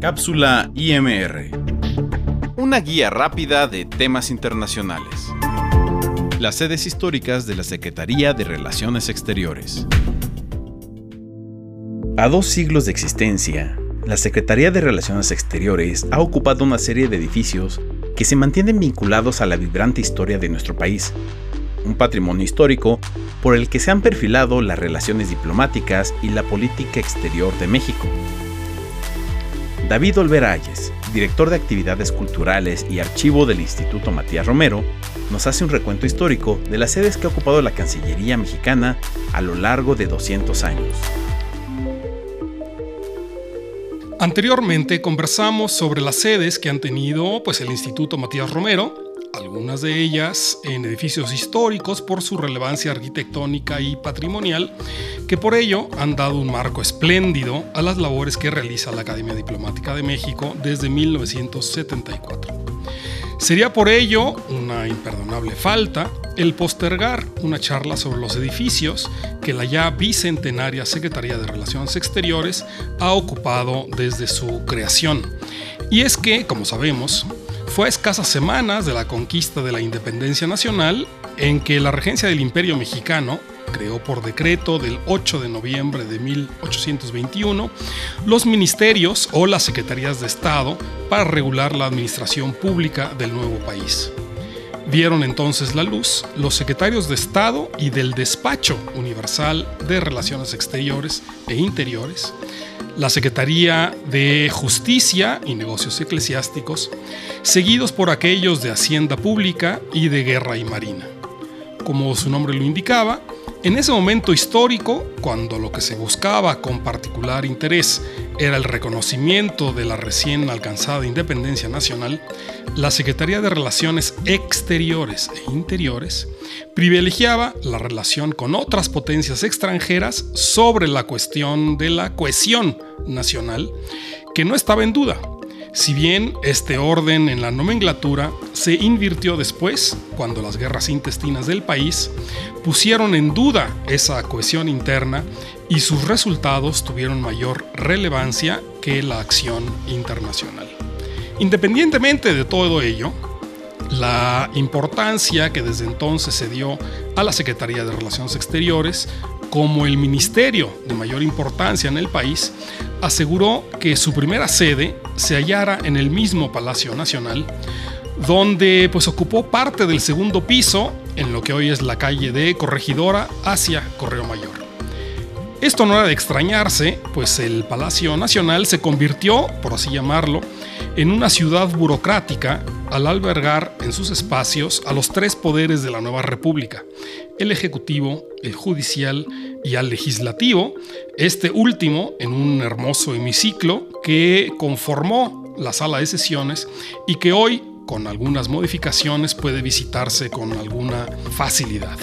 Cápsula IMR. Una guía rápida de temas internacionales. Las sedes históricas de la Secretaría de Relaciones Exteriores. A dos siglos de existencia, la Secretaría de Relaciones Exteriores ha ocupado una serie de edificios que se mantienen vinculados a la vibrante historia de nuestro país, un patrimonio histórico por el que se han perfilado las relaciones diplomáticas y la política exterior de México. David Olverayes, director de actividades culturales y archivo del Instituto Matías Romero, nos hace un recuento histórico de las sedes que ha ocupado la Cancillería mexicana a lo largo de 200 años. Anteriormente conversamos sobre las sedes que han tenido pues, el Instituto Matías Romero, algunas de ellas en edificios históricos por su relevancia arquitectónica y patrimonial, que por ello han dado un marco espléndido a las labores que realiza la Academia Diplomática de México desde 1974. Sería por ello una imperdonable falta el postergar una charla sobre los edificios que la ya bicentenaria Secretaría de Relaciones Exteriores ha ocupado desde su creación. Y es que, como sabemos, fue a escasas semanas de la conquista de la independencia nacional en que la regencia del Imperio Mexicano creó por decreto del 8 de noviembre de 1821 los ministerios o las secretarías de Estado para regular la administración pública del nuevo país. Vieron entonces la luz los secretarios de Estado y del Despacho Universal de Relaciones Exteriores e Interiores, la Secretaría de Justicia y Negocios Eclesiásticos, seguidos por aquellos de Hacienda Pública y de Guerra y Marina. Como su nombre lo indicaba, en ese momento histórico, cuando lo que se buscaba con particular interés era el reconocimiento de la recién alcanzada independencia nacional, la Secretaría de Relaciones Exteriores e Interiores privilegiaba la relación con otras potencias extranjeras sobre la cuestión de la cohesión nacional, que no estaba en duda, si bien este orden en la nomenclatura se invirtió después, cuando las guerras intestinas del país pusieron en duda esa cohesión interna y sus resultados tuvieron mayor relevancia que la acción internacional. Independientemente de todo ello, la importancia que desde entonces se dio a la Secretaría de Relaciones Exteriores como el ministerio de mayor importancia en el país, aseguró que su primera sede se hallara en el mismo Palacio Nacional, donde pues ocupó parte del segundo piso en lo que hoy es la calle de Corregidora hacia Correo Mayor. Esto no era de extrañarse, pues el Palacio Nacional se convirtió, por así llamarlo, en una ciudad burocrática al albergar en sus espacios a los tres poderes de la nueva república, el Ejecutivo, el Judicial y al Legislativo, este último en un hermoso hemiciclo que conformó la sala de sesiones y que hoy, con algunas modificaciones, puede visitarse con alguna facilidad.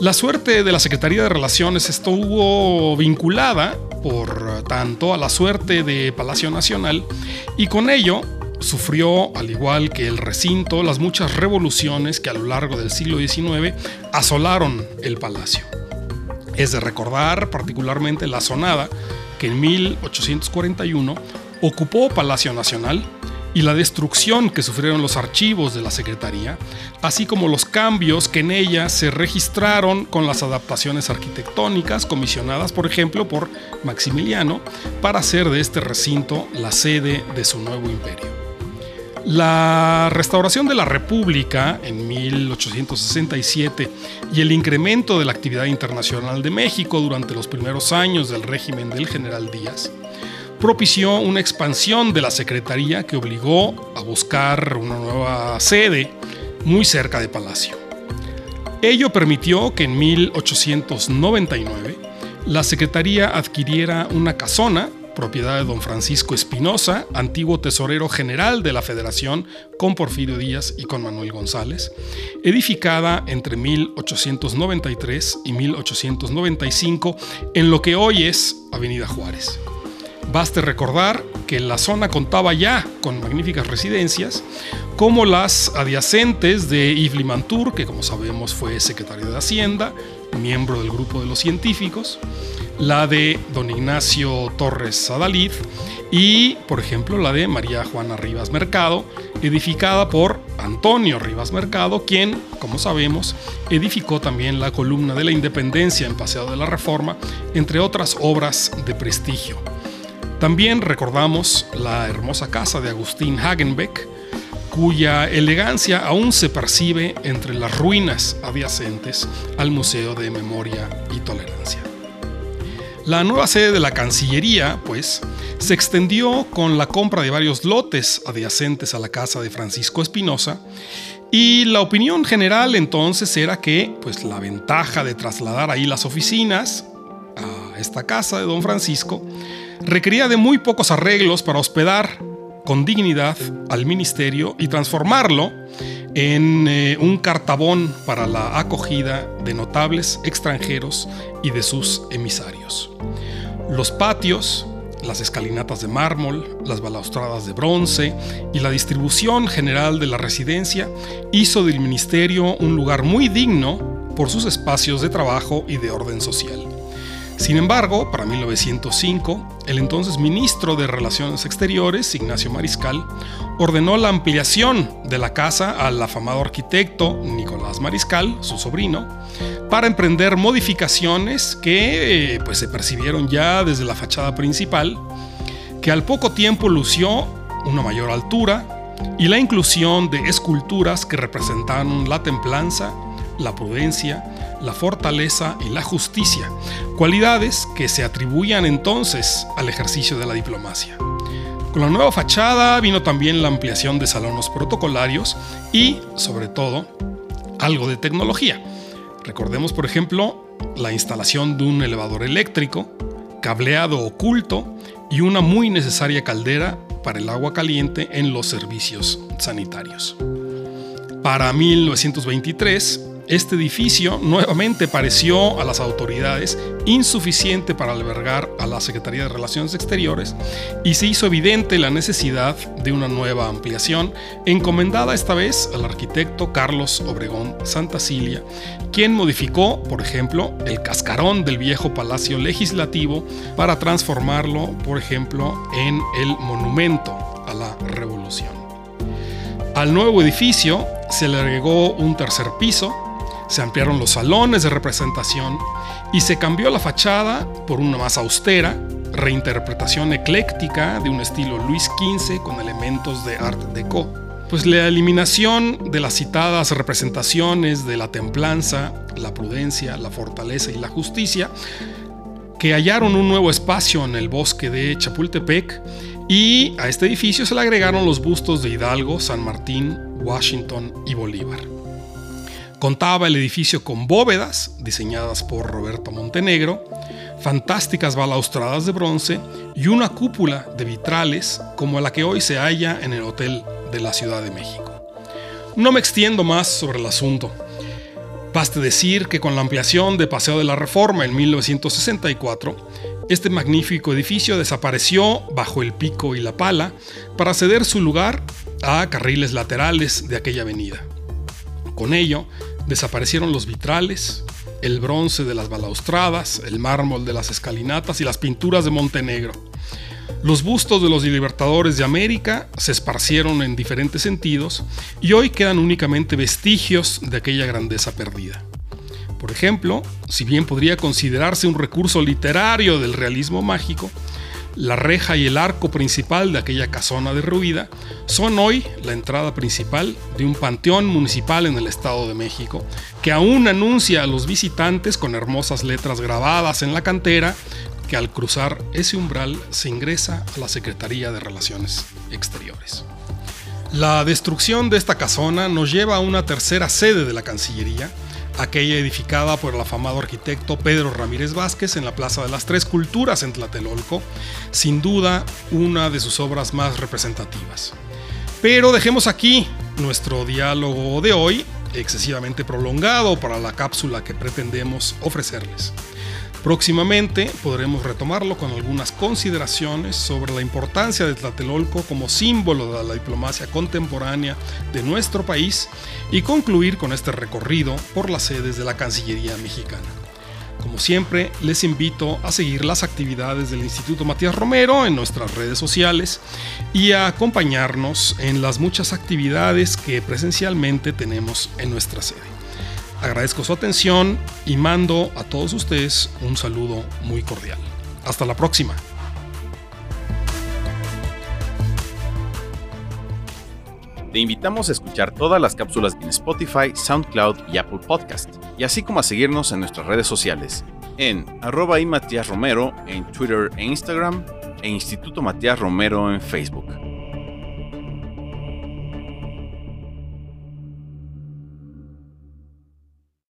La suerte de la Secretaría de Relaciones estuvo vinculada, por tanto, a la suerte de Palacio Nacional y con ello sufrió, al igual que el recinto, las muchas revoluciones que a lo largo del siglo XIX asolaron el palacio. Es de recordar particularmente la sonada que en 1841 ocupó Palacio Nacional y la destrucción que sufrieron los archivos de la Secretaría, así como los cambios que en ella se registraron con las adaptaciones arquitectónicas comisionadas, por ejemplo, por Maximiliano, para hacer de este recinto la sede de su nuevo imperio. La restauración de la República en 1867 y el incremento de la actividad internacional de México durante los primeros años del régimen del general Díaz propició una expansión de la Secretaría que obligó a buscar una nueva sede muy cerca de Palacio. Ello permitió que en 1899 la Secretaría adquiriera una casona propiedad de don Francisco Espinosa, antiguo tesorero general de la Federación con Porfirio Díaz y con Manuel González, edificada entre 1893 y 1895 en lo que hoy es Avenida Juárez. Baste recordar que la zona contaba ya con magníficas residencias, como las adyacentes de Yves Limantour, que como sabemos fue secretario de Hacienda, miembro del grupo de los científicos, la de don Ignacio Torres Adalid y, por ejemplo, la de María Juana Rivas Mercado, edificada por Antonio Rivas Mercado, quien, como sabemos, edificó también la columna de la Independencia en Paseo de la Reforma, entre otras obras de prestigio. También recordamos la hermosa casa de Agustín Hagenbeck, cuya elegancia aún se percibe entre las ruinas adyacentes al Museo de Memoria y Tolerancia. La nueva sede de la Cancillería, pues, se extendió con la compra de varios lotes adyacentes a la casa de Francisco Espinosa y la opinión general entonces era que pues la ventaja de trasladar ahí las oficinas a esta casa de don Francisco requería de muy pocos arreglos para hospedar con dignidad al ministerio y transformarlo en eh, un cartabón para la acogida de notables extranjeros y de sus emisarios. Los patios, las escalinatas de mármol, las balaustradas de bronce y la distribución general de la residencia hizo del ministerio un lugar muy digno por sus espacios de trabajo y de orden social. Sin embargo, para 1905, el entonces ministro de Relaciones Exteriores, Ignacio Mariscal, ordenó la ampliación de la casa al afamado arquitecto Nicolás Mariscal, su sobrino, para emprender modificaciones que pues, se percibieron ya desde la fachada principal, que al poco tiempo lució una mayor altura y la inclusión de esculturas que representaban la templanza, la prudencia, la fortaleza y la justicia, cualidades que se atribuían entonces al ejercicio de la diplomacia. Con la nueva fachada vino también la ampliación de salones protocolarios y, sobre todo, algo de tecnología. Recordemos, por ejemplo, la instalación de un elevador eléctrico, cableado oculto y una muy necesaria caldera para el agua caliente en los servicios sanitarios. Para 1923, este edificio nuevamente pareció a las autoridades insuficiente para albergar a la Secretaría de Relaciones Exteriores y se hizo evidente la necesidad de una nueva ampliación, encomendada esta vez al arquitecto Carlos Obregón Santacilia, quien modificó, por ejemplo, el cascarón del viejo Palacio Legislativo para transformarlo, por ejemplo, en el monumento a la Revolución. Al nuevo edificio se le agregó un tercer piso, se ampliaron los salones de representación y se cambió la fachada por una más austera, reinterpretación ecléctica de un estilo Luis XV con elementos de Art Deco. Pues la eliminación de las citadas representaciones de la templanza, la prudencia, la fortaleza y la justicia, que hallaron un nuevo espacio en el bosque de Chapultepec, y a este edificio se le agregaron los bustos de Hidalgo, San Martín, Washington y Bolívar. Contaba el edificio con bóvedas diseñadas por Roberto Montenegro, fantásticas balaustradas de bronce y una cúpula de vitrales como la que hoy se halla en el Hotel de la Ciudad de México. No me extiendo más sobre el asunto. Baste decir que con la ampliación de Paseo de la Reforma en 1964, este magnífico edificio desapareció bajo el pico y la pala para ceder su lugar a carriles laterales de aquella avenida. Con ello, Desaparecieron los vitrales, el bronce de las balaustradas, el mármol de las escalinatas y las pinturas de Montenegro. Los bustos de los libertadores de América se esparcieron en diferentes sentidos y hoy quedan únicamente vestigios de aquella grandeza perdida. Por ejemplo, si bien podría considerarse un recurso literario del realismo mágico, la reja y el arco principal de aquella casona derruida son hoy la entrada principal de un panteón municipal en el Estado de México, que aún anuncia a los visitantes con hermosas letras grabadas en la cantera que al cruzar ese umbral se ingresa a la Secretaría de Relaciones Exteriores. La destrucción de esta casona nos lleva a una tercera sede de la Cancillería, aquella edificada por el afamado arquitecto Pedro Ramírez Vázquez en la Plaza de las Tres Culturas en Tlatelolco, sin duda una de sus obras más representativas. Pero dejemos aquí nuestro diálogo de hoy, excesivamente prolongado para la cápsula que pretendemos ofrecerles. Próximamente podremos retomarlo con algunas consideraciones sobre la importancia de Tlatelolco como símbolo de la diplomacia contemporánea de nuestro país y concluir con este recorrido por las sedes de la Cancillería mexicana. Como siempre, les invito a seguir las actividades del Instituto Matías Romero en nuestras redes sociales y a acompañarnos en las muchas actividades que presencialmente tenemos en nuestra sede. Agradezco su atención y mando a todos ustedes un saludo muy cordial. Hasta la próxima. Te invitamos a escuchar todas las cápsulas en Spotify, SoundCloud y Apple Podcast, y así como a seguirnos en nuestras redes sociales, en arroba y Matías Romero en Twitter e Instagram, e Instituto Matías Romero en Facebook.